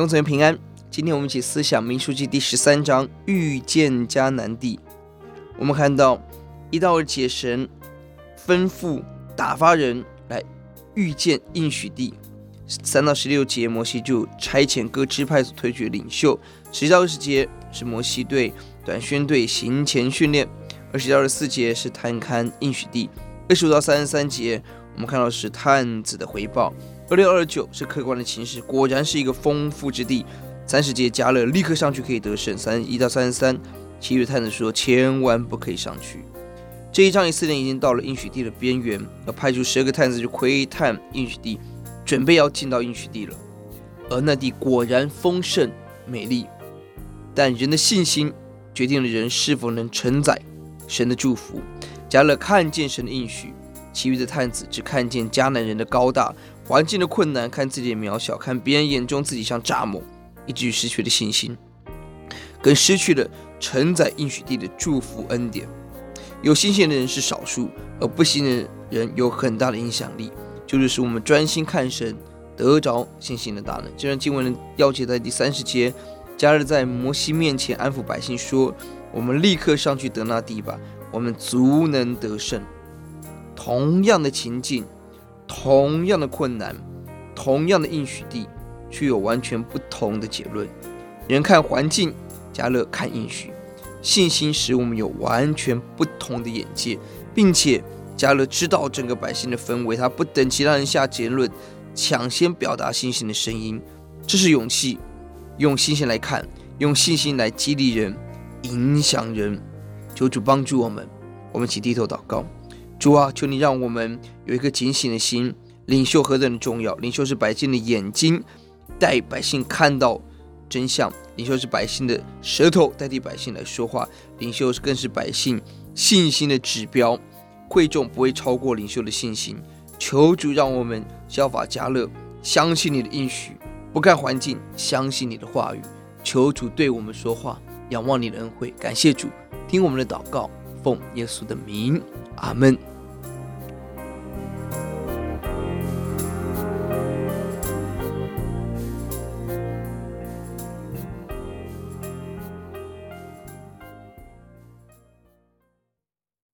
弟兄姊妹平安。今天我们一起思想民数记第十三章遇见迦南地。我们看到一到二节，神吩咐打发人来遇见应许地。三到十六节，摩西就差遣各支派所推举领袖。十到二十节是摩西对短宣队行前训练。二十到二十四节是探勘应许地。二十五到三十三节，我们看到是探子的回报。二六二九是客观的情势，果然是一个丰富之地。三十节迦勒立刻上去可以得胜。三一到三十三，其余的探子说千万不可以上去。这一章以色列已经到了应许地的边缘，要派出十二个探子去窥探应许地，准备要进到应许地了。而那地果然丰盛美丽，但人的信心决定了人是否能承载神的祝福。迦勒看见神的应许，其余的探子只看见迦南人的高大。环境的困难，看自己的渺小，看别人眼中自己像蚱蜢，以至于失去了信心，更失去了承载应许地的祝福恩典。有信心的人是少数，而不信的人有很大的影响力，就是使我们专心看神，得着信心的大能。就像经文的要解在第三十节，迦勒在摩西面前安抚百姓说：“我们立刻上去得那地吧，我们足能得胜。”同样的情境。同样的困难，同样的应许地，却有完全不同的结论。人看环境，迦勒看应许，信心使我们有完全不同的眼界，并且迦勒知道整个百姓的氛围，他不等其他人下结论，抢先表达信心的声音，这是勇气。用信心来看，用信心来激励人，影响人。求主帮助我们，我们一起低头祷告。主啊，求你让我们有一颗警醒的心。领袖何等的重要！领袖是百姓的眼睛，带百姓看到真相；领袖是百姓的舌头，代替百姓来说话；领袖更是百姓信心的指标。贵重不会超过领袖的信心。求主让我们效法加勒，相信你的应许，不看环境，相信你的话语。求主对我们说话，仰望你的恩惠。感谢主，听我们的祷告，奉耶稣的名。阿门。